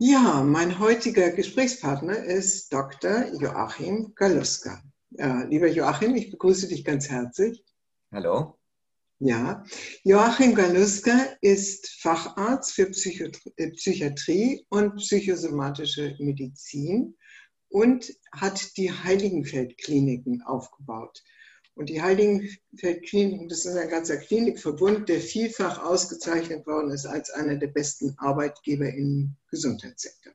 Ja, mein heutiger Gesprächspartner ist Dr. Joachim Galuska. Ja, lieber Joachim, ich begrüße dich ganz herzlich. Hallo. Ja, Joachim Galuska ist Facharzt für äh, Psychiatrie und psychosomatische Medizin und hat die Heiligenfeld-Kliniken aufgebaut. Und die Heiligenfeld-Kliniken, das ist ein ganzer Klinikverbund, der vielfach ausgezeichnet worden ist als einer der besten Arbeitgeber im Gesundheitssektor.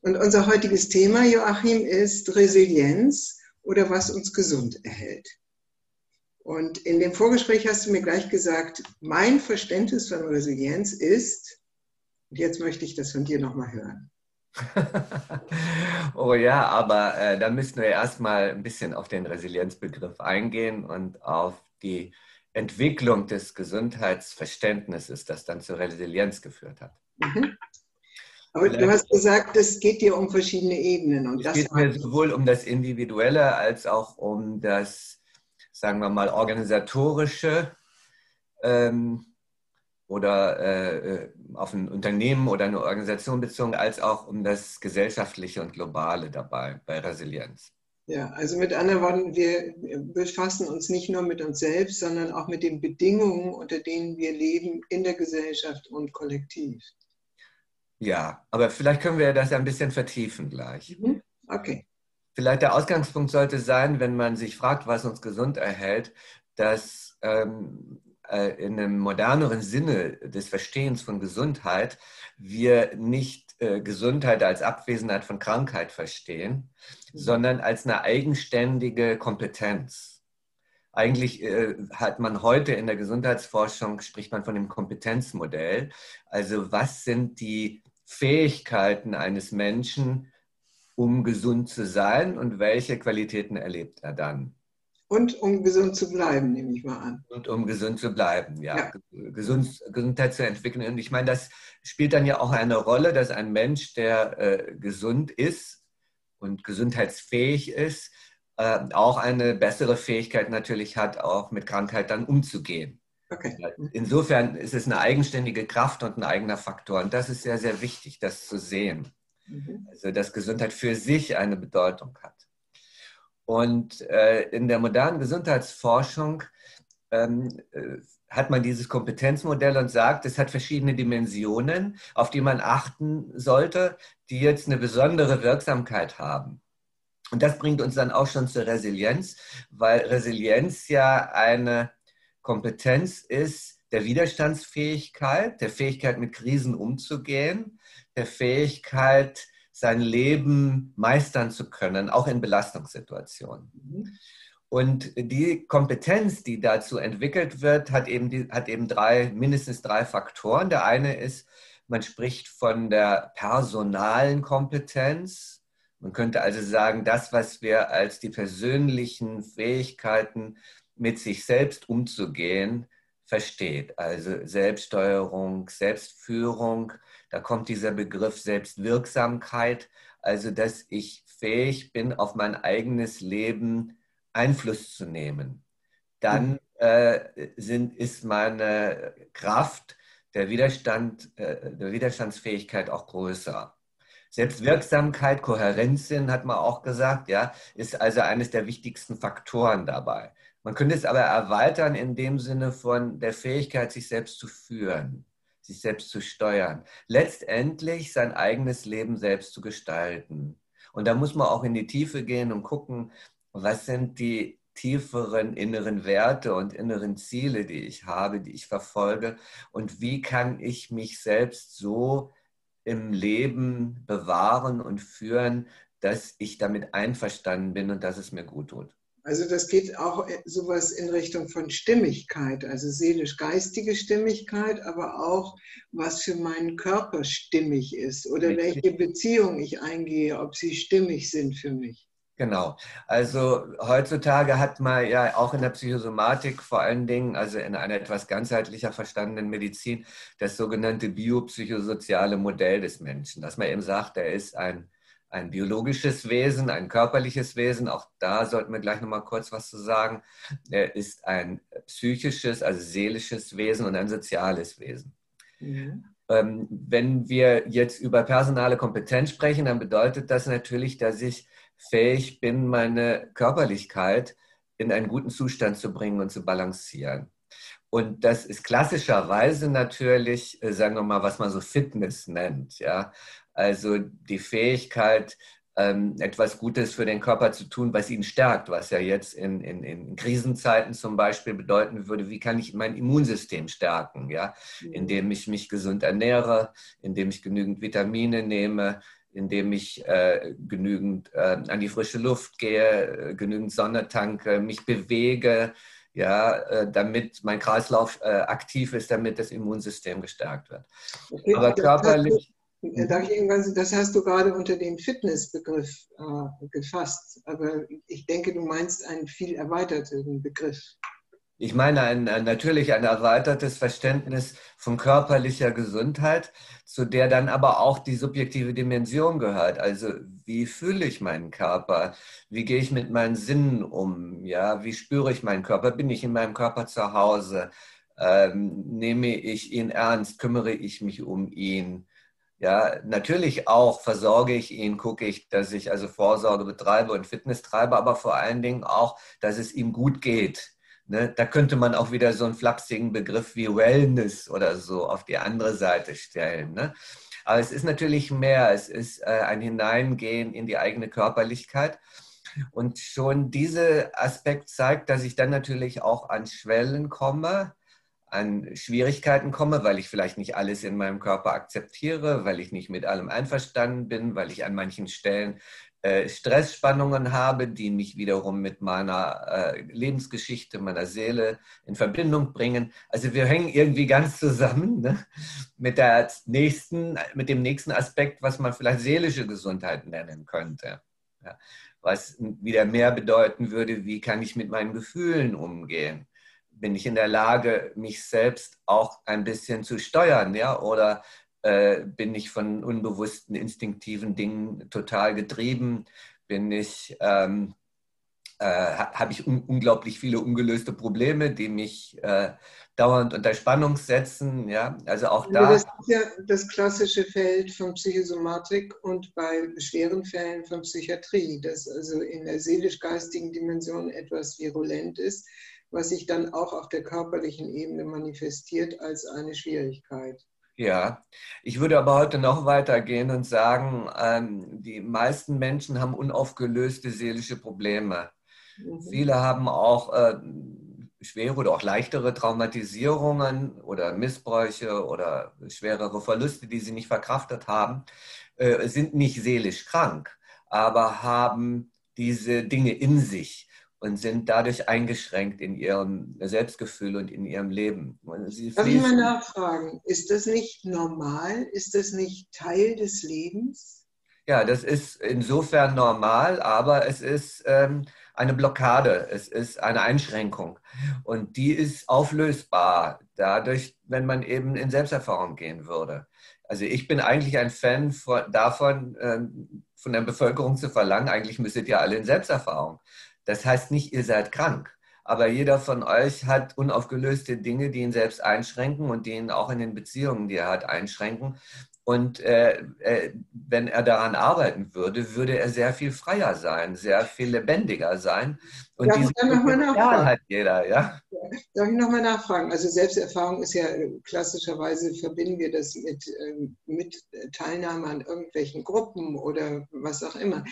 Und unser heutiges Thema, Joachim, ist Resilienz oder was uns gesund erhält. Und in dem Vorgespräch hast du mir gleich gesagt, mein Verständnis von Resilienz ist, und jetzt möchte ich das von dir nochmal hören. oh ja, aber äh, dann müssen wir erstmal ein bisschen auf den Resilienzbegriff eingehen und auf die Entwicklung des Gesundheitsverständnisses, das dann zur Resilienz geführt hat. Mhm. Aber du hast gesagt, es geht dir um verschiedene Ebenen. Und es geht mir sowohl um das Individuelle als auch um das, sagen wir mal, organisatorische. Ähm, oder äh, äh, auf ein Unternehmen oder eine Organisation bezogen, als auch um das Gesellschaftliche und Globale dabei bei Resilienz. Ja, also mit anderen Worten, wir befassen uns nicht nur mit uns selbst, sondern auch mit den Bedingungen, unter denen wir leben in der Gesellschaft und kollektiv. Ja, aber vielleicht können wir das ein bisschen vertiefen gleich. Mhm. Okay. Vielleicht der Ausgangspunkt sollte sein, wenn man sich fragt, was uns gesund erhält, dass ähm, äh, in einem moderneren Sinne des Verstehens von Gesundheit wir nicht äh, Gesundheit als Abwesenheit von Krankheit verstehen, mhm. sondern als eine eigenständige Kompetenz. Eigentlich äh, hat man heute in der Gesundheitsforschung, spricht man von dem Kompetenzmodell. Also was sind die Fähigkeiten eines Menschen, um gesund zu sein und welche Qualitäten erlebt er dann? Und um gesund zu bleiben, nehme ich mal an. Und um gesund zu bleiben, ja. ja. Gesund, Gesundheit zu entwickeln. Und ich meine, das spielt dann ja auch eine Rolle, dass ein Mensch, der äh, gesund ist und gesundheitsfähig ist, äh, auch eine bessere Fähigkeit natürlich hat, auch mit Krankheit dann umzugehen. Okay. Insofern ist es eine eigenständige Kraft und ein eigener Faktor. Und das ist sehr, sehr wichtig, das zu sehen. Mhm. Also, dass Gesundheit für sich eine Bedeutung hat. Und äh, in der modernen Gesundheitsforschung ähm, äh, hat man dieses Kompetenzmodell und sagt, es hat verschiedene Dimensionen, auf die man achten sollte, die jetzt eine besondere Wirksamkeit haben. Und das bringt uns dann auch schon zur Resilienz, weil Resilienz ja eine Kompetenz ist der Widerstandsfähigkeit, der Fähigkeit, mit Krisen umzugehen, der Fähigkeit, sein Leben meistern zu können, auch in Belastungssituationen. Mhm. Und die Kompetenz, die dazu entwickelt wird, hat eben, die, hat eben drei, mindestens drei Faktoren. Der eine ist, man spricht von der personalen Kompetenz. Man könnte also sagen, das, was wir als die persönlichen Fähigkeiten mit sich selbst umzugehen, versteht. Also Selbststeuerung, Selbstführung, da kommt dieser Begriff Selbstwirksamkeit, also dass ich fähig bin, auf mein eigenes Leben Einfluss zu nehmen. Dann mhm. äh, sind, ist meine Kraft der, Widerstand, äh, der Widerstandsfähigkeit auch größer. Selbstwirksamkeit, Kohärenzsinn hat man auch gesagt, ja, ist also eines der wichtigsten Faktoren dabei. Man könnte es aber erweitern in dem Sinne von der Fähigkeit, sich selbst zu führen sich selbst zu steuern, letztendlich sein eigenes Leben selbst zu gestalten. Und da muss man auch in die Tiefe gehen und gucken, was sind die tieferen inneren Werte und inneren Ziele, die ich habe, die ich verfolge und wie kann ich mich selbst so im Leben bewahren und führen, dass ich damit einverstanden bin und dass es mir gut tut. Also das geht auch sowas in Richtung von Stimmigkeit, also seelisch-geistige Stimmigkeit, aber auch was für meinen Körper stimmig ist oder welche Beziehung ich eingehe, ob sie stimmig sind für mich. Genau. Also heutzutage hat man ja auch in der Psychosomatik vor allen Dingen, also in einer etwas ganzheitlicher verstandenen Medizin, das sogenannte biopsychosoziale Modell des Menschen, dass man eben sagt, er ist ein ein biologisches Wesen, ein körperliches Wesen. Auch da sollten wir gleich nochmal kurz was zu sagen. Er ist ein psychisches, also seelisches Wesen und ein soziales Wesen. Mhm. Ähm, wenn wir jetzt über personale Kompetenz sprechen, dann bedeutet das natürlich, dass ich fähig bin, meine Körperlichkeit in einen guten Zustand zu bringen und zu balancieren. Und das ist klassischerweise natürlich, äh, sagen wir mal, was man so Fitness nennt. Ja? Also die Fähigkeit, ähm, etwas Gutes für den Körper zu tun, was ihn stärkt, was ja jetzt in, in, in Krisenzeiten zum Beispiel bedeuten würde, wie kann ich mein Immunsystem stärken, ja? Mhm. indem ich mich gesund ernähre, indem ich genügend Vitamine nehme, indem ich äh, genügend äh, an die frische Luft gehe, äh, genügend Sonne tanke, mich bewege, ja, äh, damit mein Kreislauf äh, aktiv ist, damit das Immunsystem gestärkt wird. Okay, Aber körperlich. Äh, darf ich irgendwann, das hast du gerade unter den Fitnessbegriff äh, gefasst, aber ich denke, du meinst einen viel erweiterten Begriff. Ich meine ein, ein, natürlich ein erweitertes Verständnis von körperlicher Gesundheit, zu der dann aber auch die subjektive Dimension gehört. Also wie fühle ich meinen Körper? Wie gehe ich mit meinen Sinnen um? Ja, wie spüre ich meinen Körper? Bin ich in meinem Körper zu Hause? Ähm, nehme ich ihn ernst? Kümmere ich mich um ihn? Ja, natürlich auch versorge ich ihn, gucke ich, dass ich also Vorsorge betreibe und Fitness treibe, aber vor allen Dingen auch, dass es ihm gut geht Ne, da könnte man auch wieder so einen flapsigen Begriff wie Wellness oder so auf die andere Seite stellen. Ne? Aber es ist natürlich mehr, es ist äh, ein Hineingehen in die eigene Körperlichkeit. Und schon dieser Aspekt zeigt, dass ich dann natürlich auch an Schwellen komme, an Schwierigkeiten komme, weil ich vielleicht nicht alles in meinem Körper akzeptiere, weil ich nicht mit allem einverstanden bin, weil ich an manchen Stellen äh, Stressspannungen habe, die mich wiederum mit meiner äh, Lebensgeschichte, meiner Seele in Verbindung bringen. Also wir hängen irgendwie ganz zusammen ne? mit, der nächsten, mit dem nächsten Aspekt, was man vielleicht seelische Gesundheit nennen könnte. Ja? Was wieder mehr bedeuten würde, wie kann ich mit meinen Gefühlen umgehen? Bin ich in der Lage, mich selbst auch ein bisschen zu steuern, ja? Oder äh, bin ich von unbewussten, instinktiven Dingen total getrieben? Bin ich, ähm, äh, habe ich un unglaublich viele ungelöste Probleme, die mich äh, dauernd unter Spannung setzen? Ja, also auch da. Das ist ja das klassische Feld von Psychosomatik und bei schweren Fällen von Psychiatrie, dass also in der seelisch-geistigen Dimension etwas virulent ist, was sich dann auch auf der körperlichen Ebene manifestiert als eine Schwierigkeit. Ja, ich würde aber heute noch weitergehen und sagen, ähm, die meisten Menschen haben unaufgelöste seelische Probleme. Mhm. Viele haben auch äh, schwere oder auch leichtere Traumatisierungen oder Missbräuche oder schwerere Verluste, die sie nicht verkraftet haben, äh, sind nicht seelisch krank, aber haben diese Dinge in sich und sind dadurch eingeschränkt in ihrem Selbstgefühl und in ihrem Leben. Darf ich mal nachfragen, ist das nicht normal? Ist das nicht Teil des Lebens? Ja, das ist insofern normal, aber es ist ähm, eine Blockade, es ist eine Einschränkung und die ist auflösbar dadurch, wenn man eben in Selbsterfahrung gehen würde. Also ich bin eigentlich ein Fan von, davon, ähm, von der Bevölkerung zu verlangen, eigentlich müsstet ihr alle in Selbsterfahrung. Das heißt nicht, ihr seid krank. Aber jeder von euch hat unaufgelöste Dinge, die ihn selbst einschränken und die ihn auch in den Beziehungen, die er hat, einschränken. Und äh, äh, wenn er daran arbeiten würde, würde er sehr viel freier sein, sehr viel lebendiger sein. Und Darf diese Potenzial hat jeder, ja. Darf ich nochmal nachfragen? Also Selbsterfahrung ist ja klassischerweise verbinden wir das mit, ähm, mit Teilnahme an irgendwelchen Gruppen oder was auch immer.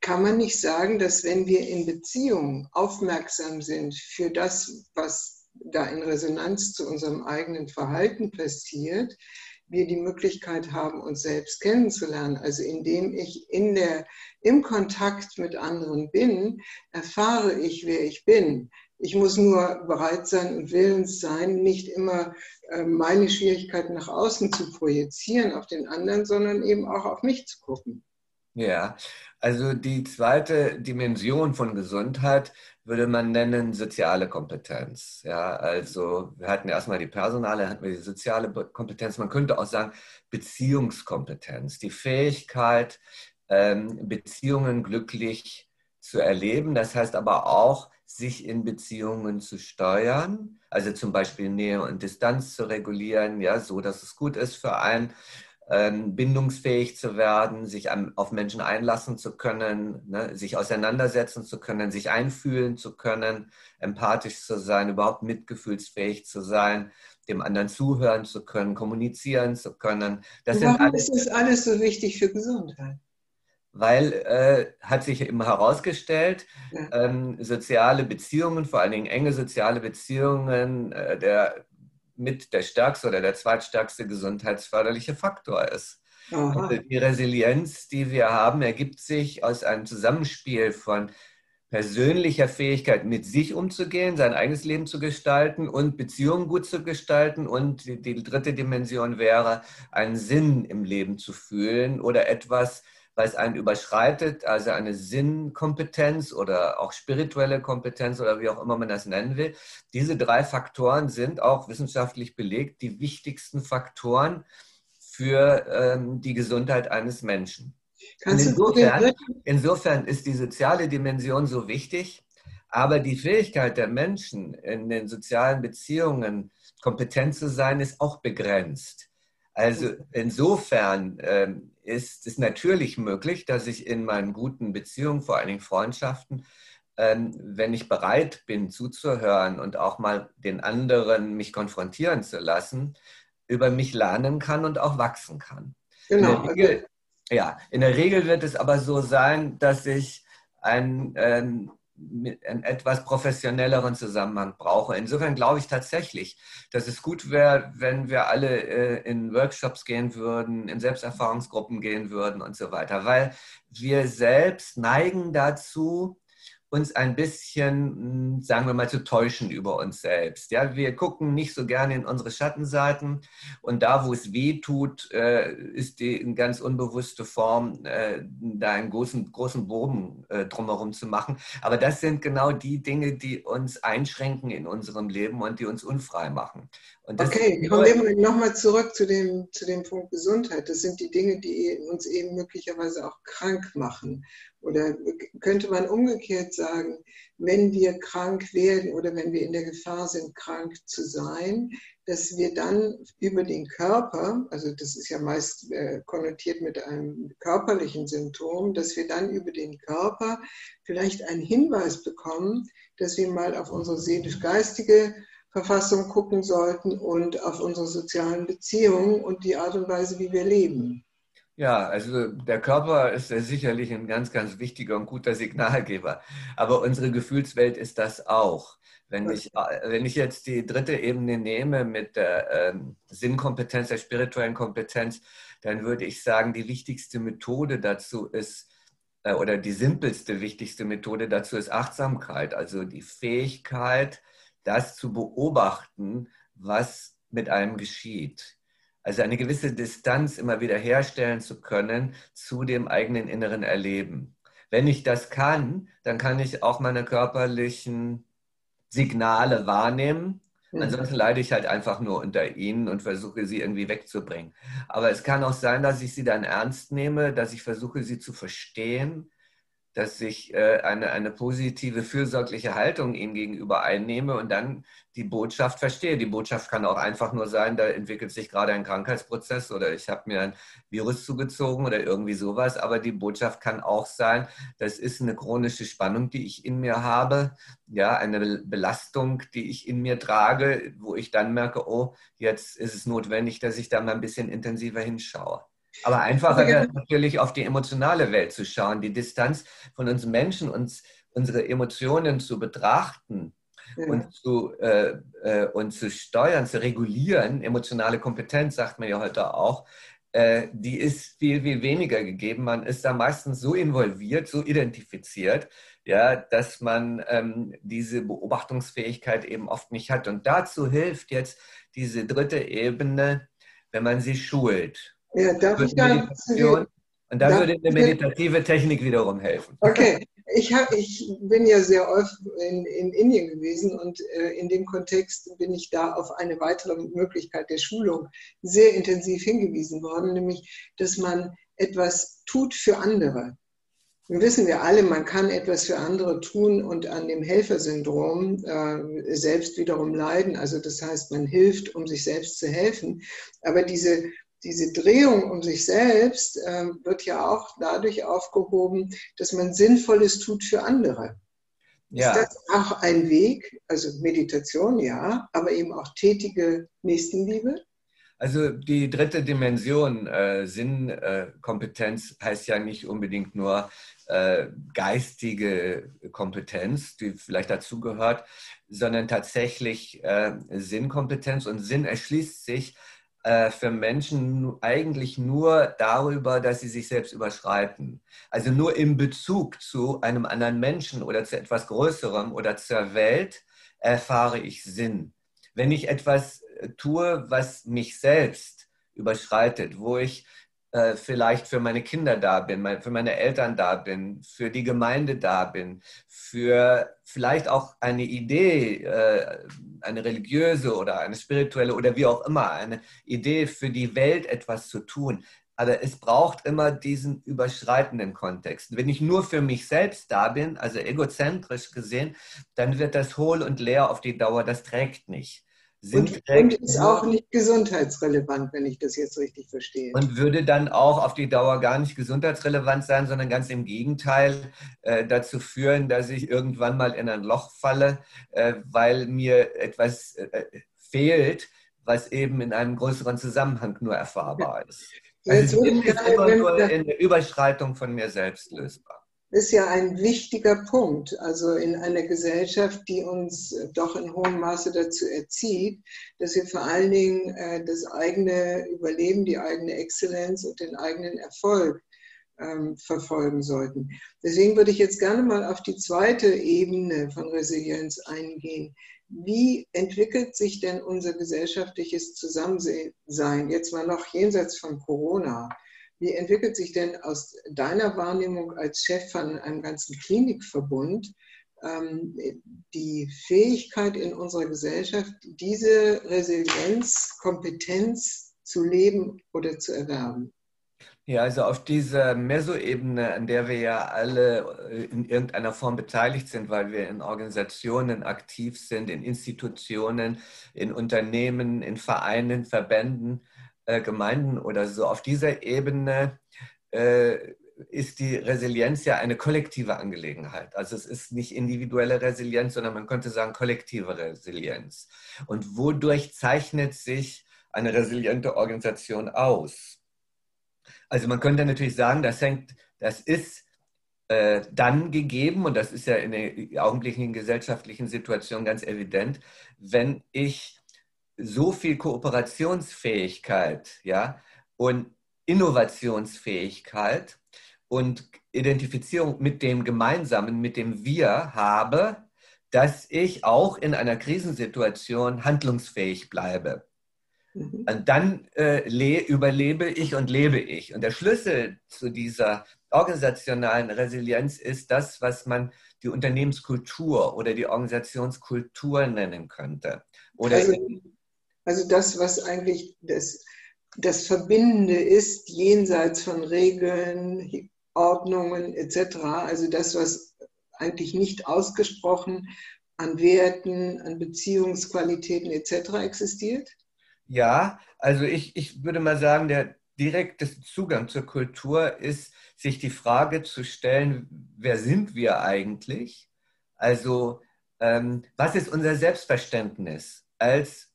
Kann man nicht sagen, dass wenn wir in Beziehungen aufmerksam sind für das, was da in Resonanz zu unserem eigenen Verhalten passiert, wir die Möglichkeit haben, uns selbst kennenzulernen. Also indem ich in der, im Kontakt mit anderen bin, erfahre ich, wer ich bin. Ich muss nur bereit sein und willens sein, nicht immer äh, meine Schwierigkeiten nach außen zu projizieren auf den anderen, sondern eben auch auf mich zu gucken. Ja, also die zweite Dimension von Gesundheit würde man nennen soziale Kompetenz. Ja, also wir hatten erstmal die personale, hatten wir die soziale Kompetenz. Man könnte auch sagen Beziehungskompetenz, die Fähigkeit, ähm, Beziehungen glücklich zu erleben. Das heißt aber auch sich in Beziehungen zu steuern, also zum Beispiel Nähe und Distanz zu regulieren, ja, so dass es gut ist für einen, bindungsfähig zu werden, sich an, auf Menschen einlassen zu können, ne, sich auseinandersetzen zu können, sich einfühlen zu können, empathisch zu sein, überhaupt mitgefühlsfähig zu sein, dem anderen zuhören zu können, kommunizieren zu können. Das Warum alles, ist das alles so wichtig für Gesundheit? Weil, äh, hat sich immer herausgestellt, ja. ähm, soziale Beziehungen, vor allen Dingen enge soziale Beziehungen, äh, der mit der stärkste oder der zweitstärkste gesundheitsförderliche Faktor ist. Die Resilienz, die wir haben, ergibt sich aus einem Zusammenspiel von persönlicher Fähigkeit, mit sich umzugehen, sein eigenes Leben zu gestalten und Beziehungen gut zu gestalten. Und die, die dritte Dimension wäre, einen Sinn im Leben zu fühlen oder etwas, was einen überschreitet, also eine Sinnkompetenz oder auch spirituelle Kompetenz oder wie auch immer man das nennen will. Diese drei Faktoren sind auch wissenschaftlich belegt die wichtigsten Faktoren für ähm, die Gesundheit eines Menschen. Insofern, insofern ist die soziale Dimension so wichtig, aber die Fähigkeit der Menschen in den sozialen Beziehungen kompetent zu sein, ist auch begrenzt. Also insofern ähm, ist es natürlich möglich, dass ich in meinen guten Beziehungen, vor allen Dingen Freundschaften, ähm, wenn ich bereit bin zuzuhören und auch mal den anderen mich konfrontieren zu lassen, über mich lernen kann und auch wachsen kann. Genau. In Regel, ja, in der Regel wird es aber so sein, dass ich ein, ähm, einen etwas professionelleren Zusammenhang brauche. Insofern glaube ich tatsächlich, dass es gut wäre, wenn wir alle äh, in Workshops gehen würden, in Selbsterfahrungsgruppen gehen würden und so weiter, weil wir selbst neigen dazu, uns ein bisschen, hm, sagen wir mal, zu täuschen über uns selbst. Ja, wir gucken nicht so gerne in unsere Schattenseiten und da, wo es weh tut, äh, ist die in ganz unbewusste Form, äh, da einen großen, großen Bogen äh, drumherum zu machen. Aber das sind genau die Dinge, die uns einschränken in unserem Leben und die uns unfrei machen. okay, kommen wir nochmal zurück zu dem, zu dem Punkt Gesundheit. Das sind die Dinge, die uns eben möglicherweise auch krank machen. Oder könnte man umgekehrt sagen, wenn wir krank werden oder wenn wir in der Gefahr sind, krank zu sein, dass wir dann über den Körper, also das ist ja meist äh, konnotiert mit einem körperlichen Symptom, dass wir dann über den Körper vielleicht einen Hinweis bekommen, dass wir mal auf unsere seelisch-geistige Verfassung gucken sollten und auf unsere sozialen Beziehungen und die Art und Weise, wie wir leben. Ja, also der Körper ist ja sicherlich ein ganz, ganz wichtiger und guter Signalgeber. Aber unsere Gefühlswelt ist das auch. Wenn ich, wenn ich jetzt die dritte Ebene nehme mit der ähm, Sinnkompetenz, der spirituellen Kompetenz, dann würde ich sagen, die wichtigste Methode dazu ist, äh, oder die simpelste, wichtigste Methode dazu ist Achtsamkeit, also die Fähigkeit, das zu beobachten, was mit einem geschieht. Also eine gewisse Distanz immer wieder herstellen zu können zu dem eigenen inneren Erleben. Wenn ich das kann, dann kann ich auch meine körperlichen Signale wahrnehmen. Mhm. Ansonsten leide ich halt einfach nur unter ihnen und versuche sie irgendwie wegzubringen. Aber es kann auch sein, dass ich sie dann ernst nehme, dass ich versuche, sie zu verstehen, dass ich äh, eine, eine positive, fürsorgliche Haltung ihnen gegenüber einnehme und dann die Botschaft verstehe. Die Botschaft kann auch einfach nur sein, da entwickelt sich gerade ein Krankheitsprozess oder ich habe mir ein Virus zugezogen oder irgendwie sowas. Aber die Botschaft kann auch sein, das ist eine chronische Spannung, die ich in mir habe, ja, eine Belastung, die ich in mir trage, wo ich dann merke, oh, jetzt ist es notwendig, dass ich da mal ein bisschen intensiver hinschaue. Aber einfacher wäre natürlich auf die emotionale Welt zu schauen, die Distanz von uns Menschen, uns, unsere Emotionen zu betrachten ja. und, zu, äh, äh, und zu steuern, zu regulieren. Emotionale Kompetenz, sagt man ja heute auch, äh, die ist viel, viel weniger gegeben. Man ist da meistens so involviert, so identifiziert, ja, dass man ähm, diese Beobachtungsfähigkeit eben oft nicht hat. Und dazu hilft jetzt diese dritte Ebene, wenn man sie schult. Ja, darf ich da und da würde eine meditative Technik wiederum helfen. Okay, ich, hab, ich bin ja sehr oft in, in Indien gewesen und äh, in dem Kontext bin ich da auf eine weitere Möglichkeit der Schulung sehr intensiv hingewiesen worden, nämlich, dass man etwas tut für andere. Nun wissen wir alle, man kann etwas für andere tun und an dem Helfersyndrom äh, selbst wiederum leiden. Also das heißt, man hilft, um sich selbst zu helfen. Aber diese, diese Drehung um sich selbst äh, wird ja auch dadurch aufgehoben, dass man Sinnvolles tut für andere. Ja. Ist das auch ein Weg, also Meditation, ja, aber eben auch tätige Nächstenliebe? Also die dritte Dimension, äh, Sinnkompetenz, äh, heißt ja nicht unbedingt nur äh, geistige Kompetenz, die vielleicht dazugehört, sondern tatsächlich äh, Sinnkompetenz. Und Sinn erschließt sich äh, für Menschen eigentlich nur darüber, dass sie sich selbst überschreiten. Also nur im Bezug zu einem anderen Menschen oder zu etwas Größerem oder zur Welt erfahre ich Sinn. Wenn ich etwas äh, tue, was mich selbst überschreitet, wo ich äh, vielleicht für meine Kinder da bin, für meine Eltern da bin, für die Gemeinde da bin, für vielleicht auch eine Idee, äh, eine religiöse oder eine spirituelle oder wie auch immer, eine Idee für die Welt etwas zu tun. Aber es braucht immer diesen überschreitenden Kontext. Wenn ich nur für mich selbst da bin, also egozentrisch gesehen, dann wird das hohl und leer auf die Dauer, das trägt nicht sind und, und ist auch nicht gesundheitsrelevant, wenn ich das jetzt richtig verstehe. Und würde dann auch auf die Dauer gar nicht gesundheitsrelevant sein, sondern ganz im Gegenteil äh, dazu führen, dass ich irgendwann mal in ein Loch falle, äh, weil mir etwas äh, fehlt, was eben in einem größeren Zusammenhang nur erfahrbar ist. Also ich bin immer nur in der Überschreitung von mir selbst lösbar ist ja ein wichtiger Punkt, also in einer Gesellschaft, die uns doch in hohem Maße dazu erzieht, dass wir vor allen Dingen äh, das eigene Überleben, die eigene Exzellenz und den eigenen Erfolg ähm, verfolgen sollten. Deswegen würde ich jetzt gerne mal auf die zweite Ebene von Resilienz eingehen. Wie entwickelt sich denn unser gesellschaftliches Zusammensein, jetzt mal noch jenseits von Corona? Wie entwickelt sich denn aus deiner Wahrnehmung als Chef von einem ganzen Klinikverbund ähm, die Fähigkeit in unserer Gesellschaft, diese Resilienz, Kompetenz zu leben oder zu erwerben? Ja, also auf dieser Mesoebene, an der wir ja alle äh, in irgendeiner Form beteiligt sind, weil wir in Organisationen aktiv sind, in Institutionen, in Unternehmen, in Vereinen, Verbänden, äh, Gemeinden oder so. Auf dieser Ebene äh, ist die Resilienz ja eine kollektive Angelegenheit. Also es ist nicht individuelle Resilienz, sondern man könnte sagen kollektive Resilienz. Und wodurch zeichnet sich eine resiliente Organisation aus? Also man könnte natürlich sagen, das hängt, das ist äh, dann gegeben, und das ist ja in der augenblicklichen gesellschaftlichen Situation ganz evident, wenn ich so viel Kooperationsfähigkeit ja, und Innovationsfähigkeit und Identifizierung mit dem Gemeinsamen, mit dem Wir habe, dass ich auch in einer Krisensituation handlungsfähig bleibe. Mhm. Und dann äh, überlebe ich und lebe ich. Und der Schlüssel zu dieser organisationalen Resilienz ist das, was man die Unternehmenskultur oder die Organisationskultur nennen könnte. Oder also, also das, was eigentlich das, das Verbindende ist, jenseits von Regeln, Ordnungen etc. Also das, was eigentlich nicht ausgesprochen an Werten, an Beziehungsqualitäten etc. existiert? Ja, also ich, ich würde mal sagen, der direkte Zugang zur Kultur ist, sich die Frage zu stellen, wer sind wir eigentlich? Also ähm, was ist unser Selbstverständnis als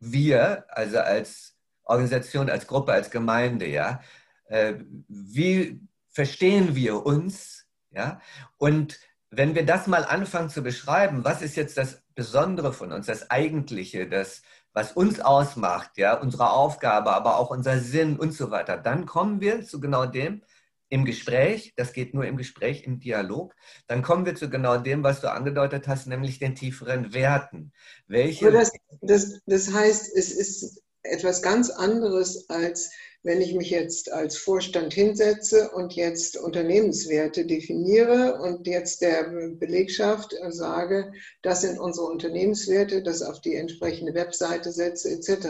wir, also als Organisation, als Gruppe, als Gemeinde, ja, äh, wie verstehen wir uns, ja, und wenn wir das mal anfangen zu beschreiben, was ist jetzt das Besondere von uns, das Eigentliche, das, was uns ausmacht, ja, unsere Aufgabe, aber auch unser Sinn und so weiter, dann kommen wir zu genau dem, im Gespräch, das geht nur im Gespräch, im Dialog, dann kommen wir zu genau dem, was du angedeutet hast, nämlich den tieferen Werten. Welche das, das, das heißt, es ist etwas ganz anderes, als wenn ich mich jetzt als Vorstand hinsetze und jetzt Unternehmenswerte definiere und jetzt der Belegschaft sage, das sind unsere Unternehmenswerte, das auf die entsprechende Webseite setze etc.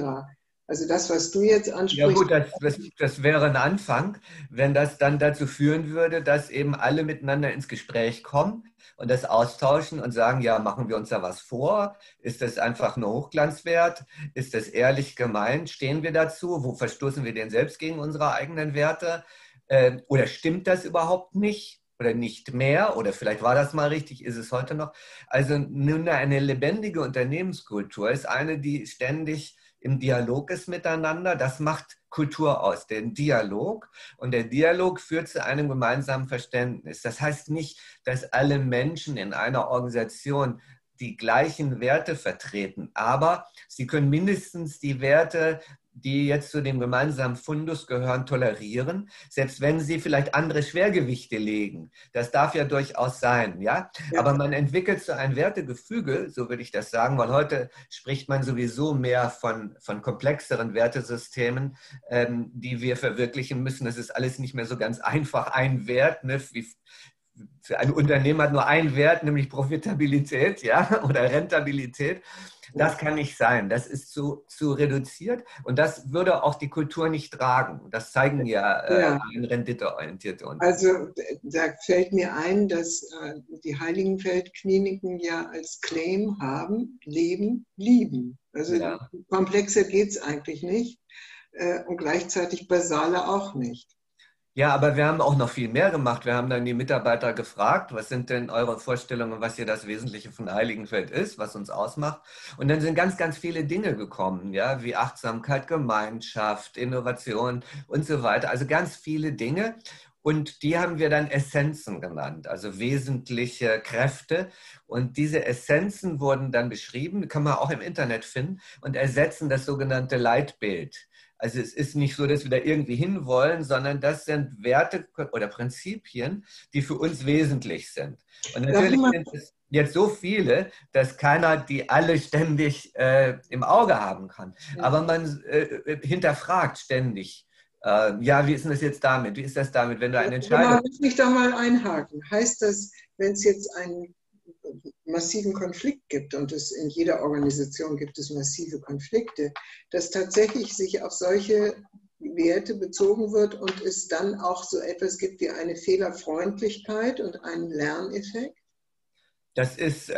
Also das, was du jetzt ansprichst. Ja gut, das, das, das, wäre ein Anfang, wenn das dann dazu führen würde, dass eben alle miteinander ins Gespräch kommen und das austauschen und sagen, ja, machen wir uns da was vor? Ist das einfach nur Hochglanzwert? Ist das ehrlich gemeint? Stehen wir dazu? Wo verstoßen wir denn selbst gegen unsere eigenen Werte? Ähm, oder stimmt das überhaupt nicht? Oder nicht mehr? Oder vielleicht war das mal richtig, ist es heute noch? Also nun eine lebendige Unternehmenskultur ist eine, die ständig im Dialog ist miteinander. Das macht Kultur aus, den Dialog. Und der Dialog führt zu einem gemeinsamen Verständnis. Das heißt nicht, dass alle Menschen in einer Organisation die gleichen Werte vertreten, aber sie können mindestens die Werte die jetzt zu dem gemeinsamen Fundus gehören, tolerieren, selbst wenn sie vielleicht andere Schwergewichte legen. Das darf ja durchaus sein, ja? ja. Aber man entwickelt so ein Wertegefüge, so würde ich das sagen, weil heute spricht man sowieso mehr von, von komplexeren Wertesystemen, ähm, die wir verwirklichen müssen. Das ist alles nicht mehr so ganz einfach ein Wert, ne? wie, für ein Unternehmen hat nur einen Wert, nämlich Profitabilität ja, oder Rentabilität. Das kann nicht sein. Das ist zu, zu reduziert und das würde auch die Kultur nicht tragen. Das zeigen ja, äh, ja. renditeorientierte Unternehmen. Also da fällt mir ein, dass äh, die Heiligenfeld-Kliniken ja als Claim haben, leben, lieben. Also ja. komplexer geht es eigentlich nicht äh, und gleichzeitig basaler auch nicht. Ja, aber wir haben auch noch viel mehr gemacht. Wir haben dann die Mitarbeiter gefragt, was sind denn eure Vorstellungen, was hier das Wesentliche von Heiligenfeld ist, was uns ausmacht. Und dann sind ganz, ganz viele Dinge gekommen, ja, wie Achtsamkeit, Gemeinschaft, Innovation und so weiter. Also ganz viele Dinge. Und die haben wir dann Essenzen genannt, also wesentliche Kräfte. Und diese Essenzen wurden dann beschrieben, kann man auch im Internet finden, und ersetzen das sogenannte Leitbild. Also es ist nicht so, dass wir da irgendwie hinwollen, sondern das sind Werte oder Prinzipien, die für uns wesentlich sind. Und natürlich sind es jetzt so viele, dass keiner die alle ständig äh, im Auge haben kann. Ja. Aber man äh, hinterfragt ständig. Äh, ja, wie ist denn das jetzt damit? Wie ist das damit, wenn du eine Entscheidung... Ja, ich mich da mal einhaken. Heißt das, wenn es jetzt einen massiven Konflikt gibt, und es in jeder Organisation gibt es massive Konflikte, dass tatsächlich sich auf solche Werte bezogen wird und es dann auch so etwas gibt wie eine Fehlerfreundlichkeit und einen Lerneffekt? Das ist äh,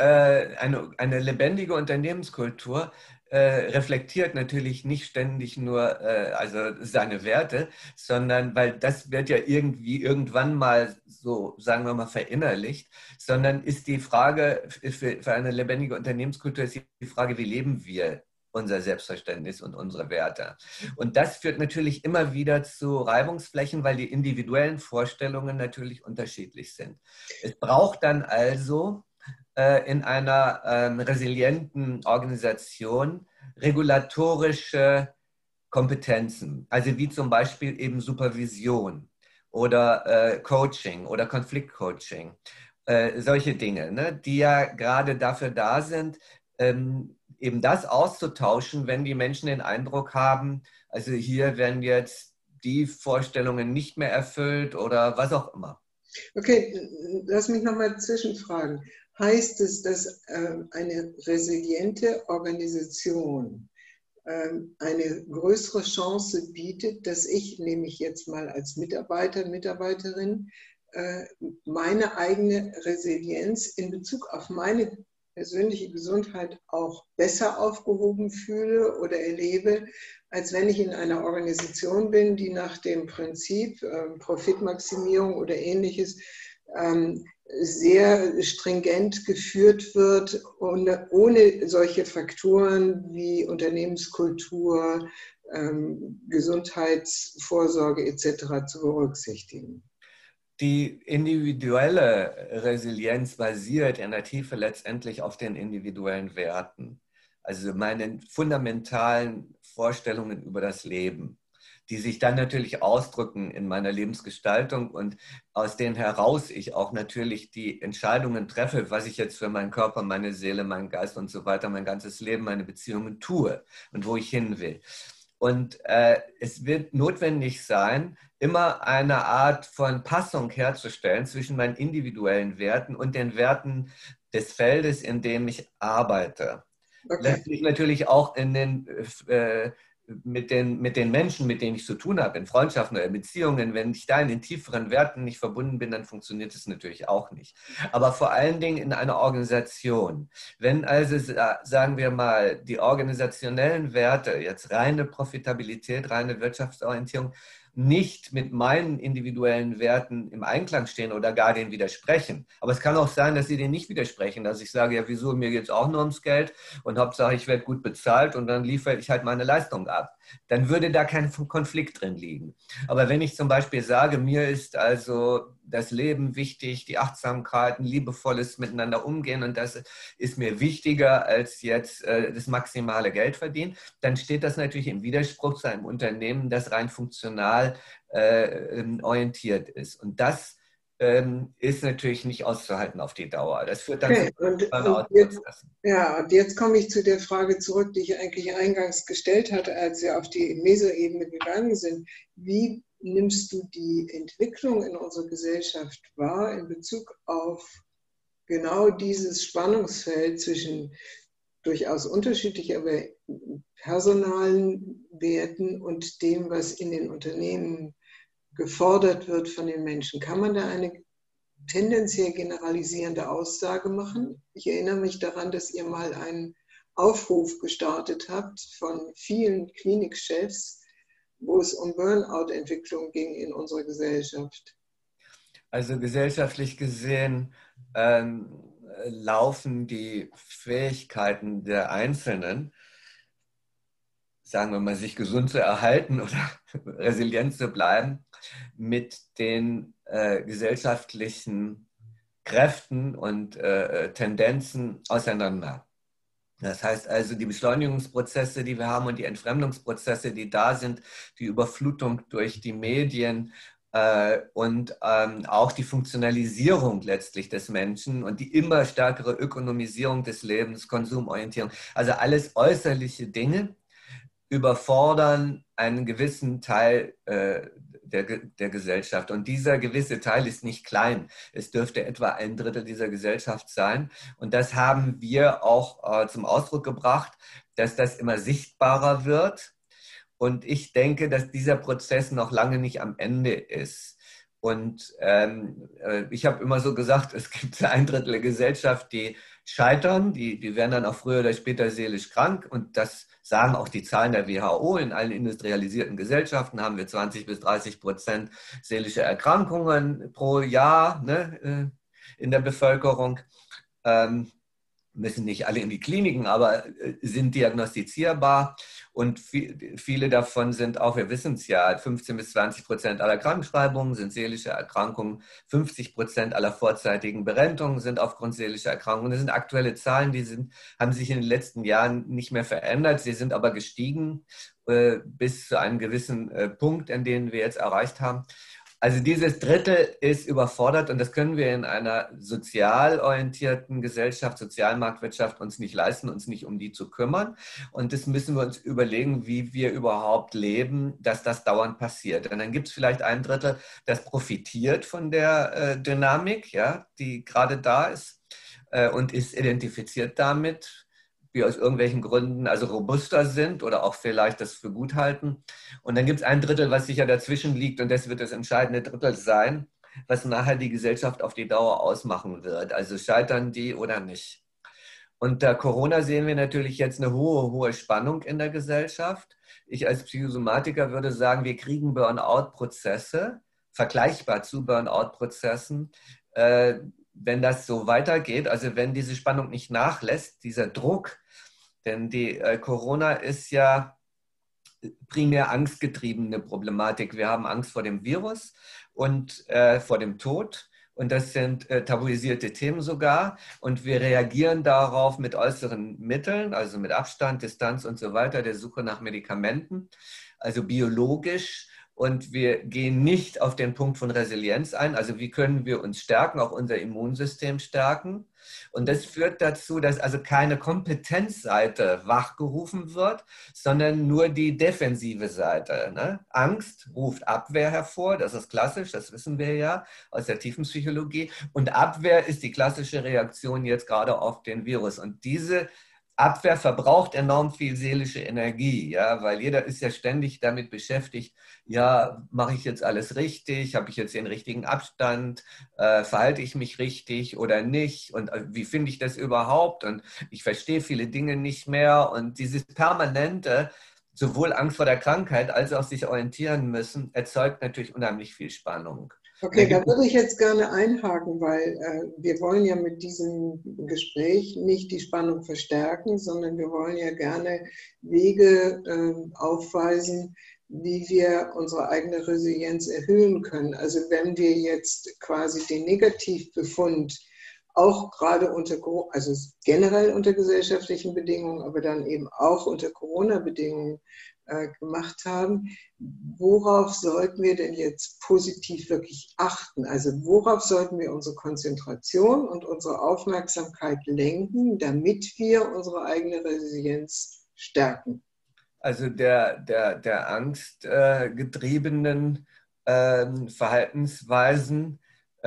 eine, eine lebendige Unternehmenskultur, äh, reflektiert natürlich nicht ständig nur äh, also seine Werte, sondern weil das wird ja irgendwie irgendwann mal so, sagen wir mal, verinnerlicht, sondern ist die Frage für, für eine lebendige Unternehmenskultur ist die Frage, wie leben wir unser Selbstverständnis und unsere Werte. Und das führt natürlich immer wieder zu Reibungsflächen, weil die individuellen Vorstellungen natürlich unterschiedlich sind. Es braucht dann also in einer ähm, resilienten Organisation regulatorische Kompetenzen, also wie zum Beispiel eben Supervision oder äh, Coaching oder Konfliktcoaching, äh, solche Dinge, ne, die ja gerade dafür da sind, ähm, eben das auszutauschen, wenn die Menschen den Eindruck haben, also hier werden jetzt die Vorstellungen nicht mehr erfüllt oder was auch immer. Okay, lass mich nochmal zwischenfragen heißt es, dass ähm, eine resiliente Organisation ähm, eine größere Chance bietet, dass ich, nehme ich jetzt mal als Mitarbeiter, Mitarbeiterin, äh, meine eigene Resilienz in Bezug auf meine persönliche Gesundheit auch besser aufgehoben fühle oder erlebe, als wenn ich in einer Organisation bin, die nach dem Prinzip äh, Profitmaximierung oder ähnliches ähm, sehr stringent geführt wird, ohne, ohne solche Faktoren wie Unternehmenskultur, ähm, Gesundheitsvorsorge etc. zu berücksichtigen. Die individuelle Resilienz basiert in der Tiefe letztendlich auf den individuellen Werten, also meinen fundamentalen Vorstellungen über das Leben die sich dann natürlich ausdrücken in meiner Lebensgestaltung und aus denen heraus ich auch natürlich die Entscheidungen treffe, was ich jetzt für meinen Körper, meine Seele, meinen Geist und so weiter, mein ganzes Leben, meine Beziehungen tue und wo ich hin will. Und äh, es wird notwendig sein, immer eine Art von Passung herzustellen zwischen meinen individuellen Werten und den Werten des Feldes, in dem ich arbeite. Okay. Lässt sich natürlich auch in den äh, mit den, mit den Menschen, mit denen ich zu tun habe, in Freundschaften oder Beziehungen, wenn ich da in den tieferen Werten nicht verbunden bin, dann funktioniert es natürlich auch nicht. Aber vor allen Dingen in einer Organisation. Wenn also, sagen wir mal, die organisationellen Werte, jetzt reine Profitabilität, reine Wirtschaftsorientierung, nicht mit meinen individuellen Werten im Einklang stehen oder gar denen widersprechen. Aber es kann auch sein, dass sie denen nicht widersprechen, dass ich sage, ja, wieso, mir geht es auch nur ums Geld und Hauptsache, ich werde gut bezahlt und dann liefere ich halt meine Leistung ab. Dann würde da kein Konflikt drin liegen. Aber wenn ich zum Beispiel sage, mir ist also das Leben wichtig, die Achtsamkeit, ein liebevolles Miteinander umgehen und das ist mir wichtiger als jetzt äh, das maximale Geld verdienen, dann steht das natürlich im Widerspruch zu einem Unternehmen, das rein funktional äh, orientiert ist. Und das ähm, ist natürlich nicht auszuhalten auf die Dauer. Das führt dann okay. zu und, und jetzt, Ja, und jetzt komme ich zu der Frage zurück, die ich eigentlich eingangs gestellt hatte, als wir auf die Mesoebene gegangen sind. Wie nimmst du die Entwicklung in unserer Gesellschaft wahr in Bezug auf genau dieses Spannungsfeld zwischen durchaus unterschiedlich, aber personalen Werten und dem, was in den Unternehmen gefordert wird von den Menschen? Kann man da eine tendenziell generalisierende Aussage machen? Ich erinnere mich daran, dass ihr mal einen Aufruf gestartet habt von vielen Klinikchefs, wo es um Burnout-Entwicklung ging in unserer Gesellschaft? Also gesellschaftlich gesehen ähm, laufen die Fähigkeiten der Einzelnen, sagen wir mal, sich gesund zu erhalten oder resilient zu bleiben, mit den äh, gesellschaftlichen Kräften und äh, Tendenzen auseinander. Das heißt also, die Beschleunigungsprozesse, die wir haben und die Entfremdungsprozesse, die da sind, die Überflutung durch die Medien äh, und ähm, auch die Funktionalisierung letztlich des Menschen und die immer stärkere Ökonomisierung des Lebens, Konsumorientierung, also alles äußerliche Dinge überfordern einen gewissen Teil äh, der, der Gesellschaft. Und dieser gewisse Teil ist nicht klein. Es dürfte etwa ein Drittel dieser Gesellschaft sein. Und das haben wir auch äh, zum Ausdruck gebracht, dass das immer sichtbarer wird. Und ich denke, dass dieser Prozess noch lange nicht am Ende ist. Und ähm, äh, ich habe immer so gesagt, es gibt ein Drittel der Gesellschaft, die scheitern, die, die werden dann auch früher oder später seelisch krank. Und das sagen auch die Zahlen der WHO, in allen industrialisierten Gesellschaften haben wir 20 bis 30 Prozent seelische Erkrankungen pro Jahr ne, äh, in der Bevölkerung. Ähm, müssen nicht alle in die Kliniken, aber äh, sind diagnostizierbar. Und viele davon sind auch, wir wissen es ja, 15 bis 20 Prozent aller Krankenschreibungen sind seelische Erkrankungen, 50 Prozent aller vorzeitigen Berentungen sind aufgrund seelischer Erkrankungen. Das sind aktuelle Zahlen, die sind, haben sich in den letzten Jahren nicht mehr verändert. Sie sind aber gestiegen äh, bis zu einem gewissen äh, Punkt, an den wir jetzt erreicht haben. Also dieses Drittel ist überfordert und das können wir in einer sozial orientierten Gesellschaft, Sozialmarktwirtschaft uns nicht leisten, uns nicht um die zu kümmern. Und das müssen wir uns überlegen, wie wir überhaupt leben, dass das dauernd passiert. Und dann gibt es vielleicht ein Drittel, das profitiert von der äh, Dynamik, ja, die gerade da ist äh, und ist identifiziert damit wir aus irgendwelchen Gründen also robuster sind oder auch vielleicht das für gut halten. Und dann gibt es ein Drittel, was sicher dazwischen liegt und das wird das entscheidende Drittel sein, was nachher die Gesellschaft auf die Dauer ausmachen wird. Also scheitern die oder nicht. Unter Corona sehen wir natürlich jetzt eine hohe, hohe Spannung in der Gesellschaft. Ich als Psychosomatiker würde sagen, wir kriegen Burnout-Prozesse, vergleichbar zu Burnout-Prozessen, äh, wenn das so weitergeht, also wenn diese Spannung nicht nachlässt, dieser Druck, denn die äh, Corona ist ja primär angstgetriebene Problematik. Wir haben Angst vor dem Virus und äh, vor dem Tod. Und das sind äh, tabuisierte Themen sogar. Und wir reagieren darauf mit äußeren Mitteln, also mit Abstand, Distanz und so weiter, der Suche nach Medikamenten, also biologisch und wir gehen nicht auf den Punkt von Resilienz ein. Also wie können wir uns stärken, auch unser Immunsystem stärken. Und das führt dazu, dass also keine Kompetenzseite wachgerufen wird, sondern nur die defensive Seite. Ne? Angst ruft Abwehr hervor, das ist klassisch, das wissen wir ja aus der Tiefenpsychologie. Und Abwehr ist die klassische Reaktion jetzt gerade auf den Virus. Und diese Abwehr verbraucht enorm viel seelische Energie, ja, weil jeder ist ja ständig damit beschäftigt, ja, mache ich jetzt alles richtig, habe ich jetzt den richtigen Abstand, äh, verhalte ich mich richtig oder nicht? Und äh, wie finde ich das überhaupt? Und ich verstehe viele Dinge nicht mehr. Und dieses permanente, sowohl Angst vor der Krankheit als auch sich orientieren müssen, erzeugt natürlich unheimlich viel Spannung. Okay, da würde ich jetzt gerne einhaken, weil äh, wir wollen ja mit diesem Gespräch nicht die Spannung verstärken, sondern wir wollen ja gerne Wege äh, aufweisen, wie wir unsere eigene Resilienz erhöhen können. Also wenn wir jetzt quasi den Negativbefund auch gerade unter, also generell unter gesellschaftlichen Bedingungen, aber dann eben auch unter Corona-Bedingungen äh, gemacht haben. Worauf sollten wir denn jetzt positiv wirklich achten? Also worauf sollten wir unsere Konzentration und unsere Aufmerksamkeit lenken, damit wir unsere eigene Resilienz stärken? Also der, der, der angstgetriebenen äh, Verhaltensweisen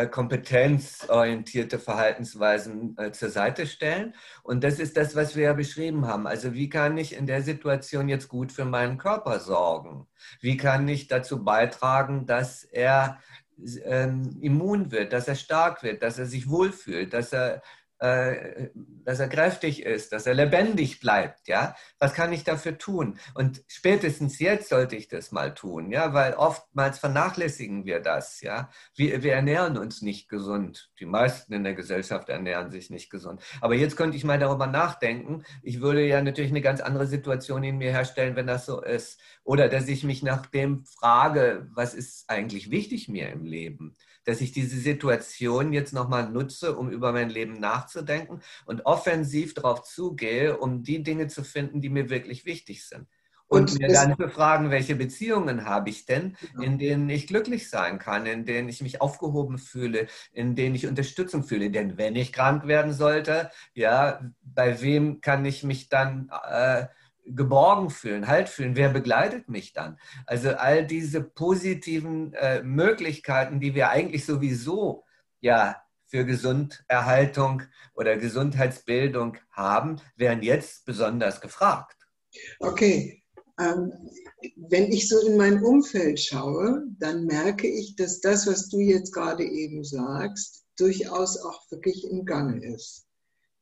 kompetenzorientierte Verhaltensweisen äh, zur Seite stellen. Und das ist das, was wir ja beschrieben haben. Also wie kann ich in der Situation jetzt gut für meinen Körper sorgen? Wie kann ich dazu beitragen, dass er ähm, immun wird, dass er stark wird, dass er sich wohlfühlt, dass er äh, dass er kräftig ist, dass er lebendig bleibt, ja. Was kann ich dafür tun? Und spätestens jetzt sollte ich das mal tun, ja, weil oftmals vernachlässigen wir das, ja. Wir, wir ernähren uns nicht gesund. Die meisten in der Gesellschaft ernähren sich nicht gesund. Aber jetzt könnte ich mal darüber nachdenken. Ich würde ja natürlich eine ganz andere Situation in mir herstellen, wenn das so ist. Oder dass ich mich nach dem frage, was ist eigentlich wichtig mir im Leben? Dass ich diese Situation jetzt nochmal nutze, um über mein Leben nachzudenken und offensiv darauf zugehe, um die Dinge zu finden, die mir wirklich wichtig sind. Und, und mir dann zu fragen, welche Beziehungen habe ich denn, in denen ich glücklich sein kann, in denen ich mich aufgehoben fühle, in denen ich Unterstützung fühle. Denn wenn ich krank werden sollte, ja, bei wem kann ich mich dann äh, geborgen fühlen, halt fühlen, wer begleitet mich dann? Also all diese positiven äh, Möglichkeiten, die wir eigentlich sowieso ja für Gesunderhaltung oder Gesundheitsbildung haben, werden jetzt besonders gefragt. Okay. Ähm, wenn ich so in mein Umfeld schaue, dann merke ich, dass das, was du jetzt gerade eben sagst, durchaus auch wirklich im Gange ist.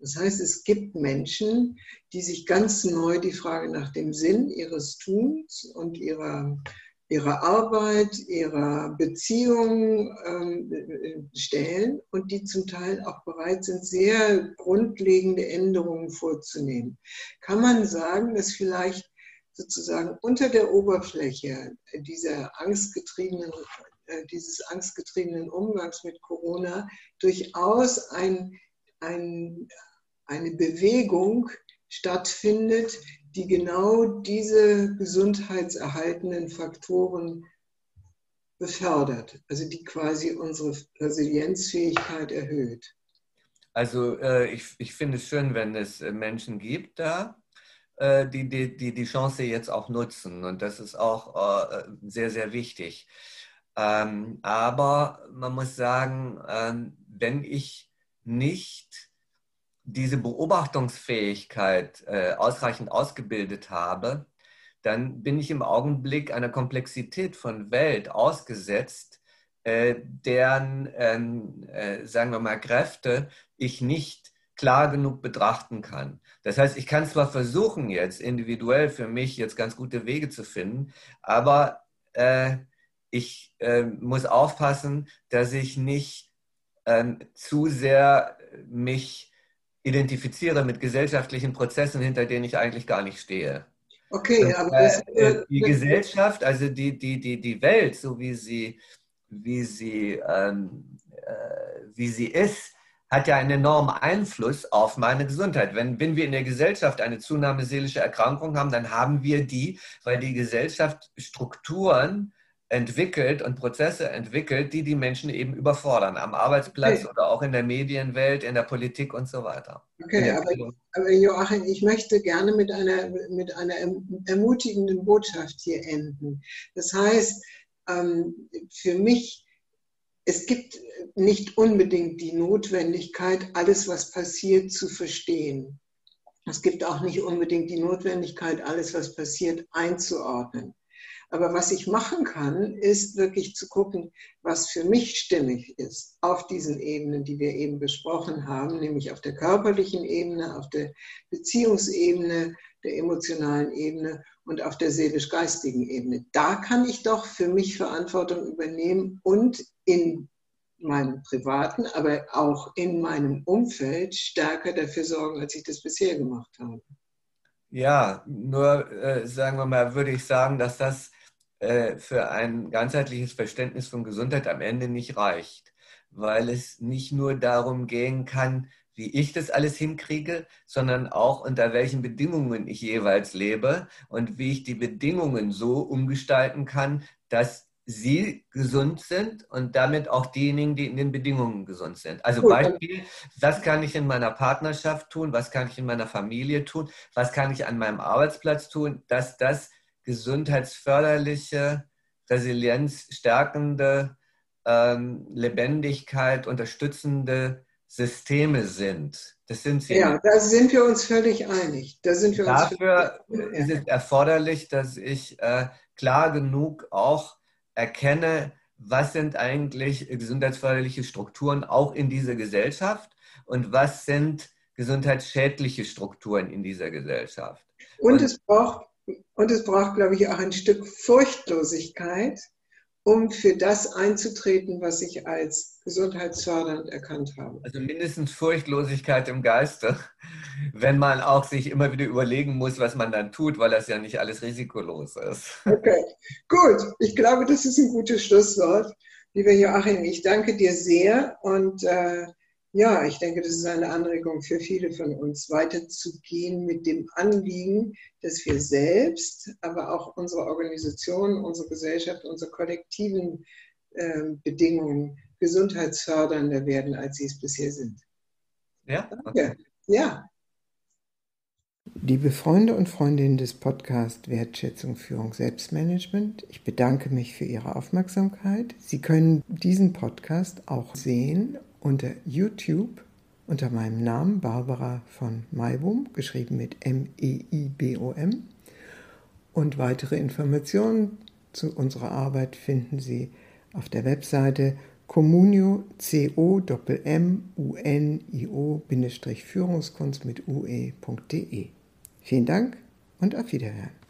Das heißt, es gibt Menschen, die sich ganz neu die Frage nach dem Sinn ihres Tuns und ihrer, ihrer Arbeit, ihrer Beziehung ähm, stellen und die zum Teil auch bereit sind, sehr grundlegende Änderungen vorzunehmen. Kann man sagen, dass vielleicht sozusagen unter der Oberfläche dieser angstgetriebenen äh, dieses angstgetriebenen Umgangs mit Corona durchaus ein, ein, eine Bewegung stattfindet, die genau diese gesundheitserhaltenden Faktoren befördert, also die quasi unsere Resilienzfähigkeit erhöht. Also äh, ich, ich finde es schön, wenn es äh, Menschen gibt da, äh, die, die, die die Chance jetzt auch nutzen. Und das ist auch äh, sehr, sehr wichtig. Ähm, aber man muss sagen, ähm, wenn ich nicht diese Beobachtungsfähigkeit äh, ausreichend ausgebildet habe, dann bin ich im Augenblick einer Komplexität von Welt ausgesetzt, äh, deren, ähm, äh, sagen wir mal, Kräfte ich nicht klar genug betrachten kann. Das heißt, ich kann zwar versuchen, jetzt individuell für mich jetzt ganz gute Wege zu finden, aber äh, ich äh, muss aufpassen, dass ich nicht ähm, zu sehr mich identifiziere mit gesellschaftlichen Prozessen, hinter denen ich eigentlich gar nicht stehe. Okay, aber das, äh, die Gesellschaft, also die, die, die, die Welt, so wie sie, wie sie, ähm, äh, wie sie ist, hat ja einen enormen Einfluss auf meine Gesundheit. Wenn, wenn wir in der Gesellschaft eine Zunahme seelischer Erkrankungen haben, dann haben wir die, weil die Gesellschaft Strukturen entwickelt und Prozesse entwickelt, die die Menschen eben überfordern, am Arbeitsplatz okay. oder auch in der Medienwelt, in der Politik und so weiter. Okay, aber, aber, Joachim, ich möchte gerne mit einer, mit einer ermutigenden Botschaft hier enden. Das heißt, ähm, für mich, es gibt nicht unbedingt die Notwendigkeit, alles, was passiert, zu verstehen. Es gibt auch nicht unbedingt die Notwendigkeit, alles, was passiert, einzuordnen. Aber was ich machen kann, ist wirklich zu gucken, was für mich stimmig ist auf diesen Ebenen, die wir eben besprochen haben, nämlich auf der körperlichen Ebene, auf der Beziehungsebene, der emotionalen Ebene und auf der seelisch-geistigen Ebene. Da kann ich doch für mich Verantwortung übernehmen und in meinem privaten, aber auch in meinem Umfeld stärker dafür sorgen, als ich das bisher gemacht habe. Ja, nur äh, sagen wir mal, würde ich sagen, dass das äh, für ein ganzheitliches Verständnis von Gesundheit am Ende nicht reicht, weil es nicht nur darum gehen kann, wie ich das alles hinkriege, sondern auch unter welchen Bedingungen ich jeweils lebe und wie ich die Bedingungen so umgestalten kann, dass sie gesund sind und damit auch diejenigen, die in den Bedingungen gesund sind. Also Beispiel, was kann ich in meiner Partnerschaft tun, was kann ich in meiner Familie tun, was kann ich an meinem Arbeitsplatz tun, dass das gesundheitsförderliche, resilienzstärkende, ähm, Lebendigkeit unterstützende Systeme sind. Das sind sie. Ja, da sind wir uns völlig einig. Da sind wir Dafür uns ist es erforderlich, dass ich äh, klar genug auch erkenne, was sind eigentlich gesundheitsförderliche Strukturen auch in dieser Gesellschaft und was sind gesundheitsschädliche Strukturen in dieser Gesellschaft. Und, und es braucht und es braucht, glaube ich, auch ein Stück Furchtlosigkeit, um für das einzutreten, was ich als gesundheitsfördernd erkannt habe. Also mindestens Furchtlosigkeit im Geiste, wenn man auch sich immer wieder überlegen muss, was man dann tut, weil das ja nicht alles risikolos ist. Okay, gut. Ich glaube, das ist ein gutes Schlusswort. Lieber Joachim, ich danke dir sehr und äh, ja, ich denke, das ist eine Anregung für viele von uns, weiterzugehen mit dem Anliegen, dass wir selbst, aber auch unsere Organisation, unsere Gesellschaft, unsere kollektiven äh, Bedingungen gesundheitsfördernder werden, als sie es bisher sind. Ja? Danke. Ja. Liebe Freunde und Freundinnen des Podcasts Wertschätzung, Führung, Selbstmanagement, ich bedanke mich für Ihre Aufmerksamkeit. Sie können diesen Podcast auch sehen unter YouTube unter meinem Namen Barbara von Maibum, geschrieben mit M-E-I-B-O-M. E Und weitere Informationen zu unserer Arbeit finden Sie auf der Webseite communio c o m u n i o Führungskunst mit ue.de. Vielen Dank und auf Wiederhören.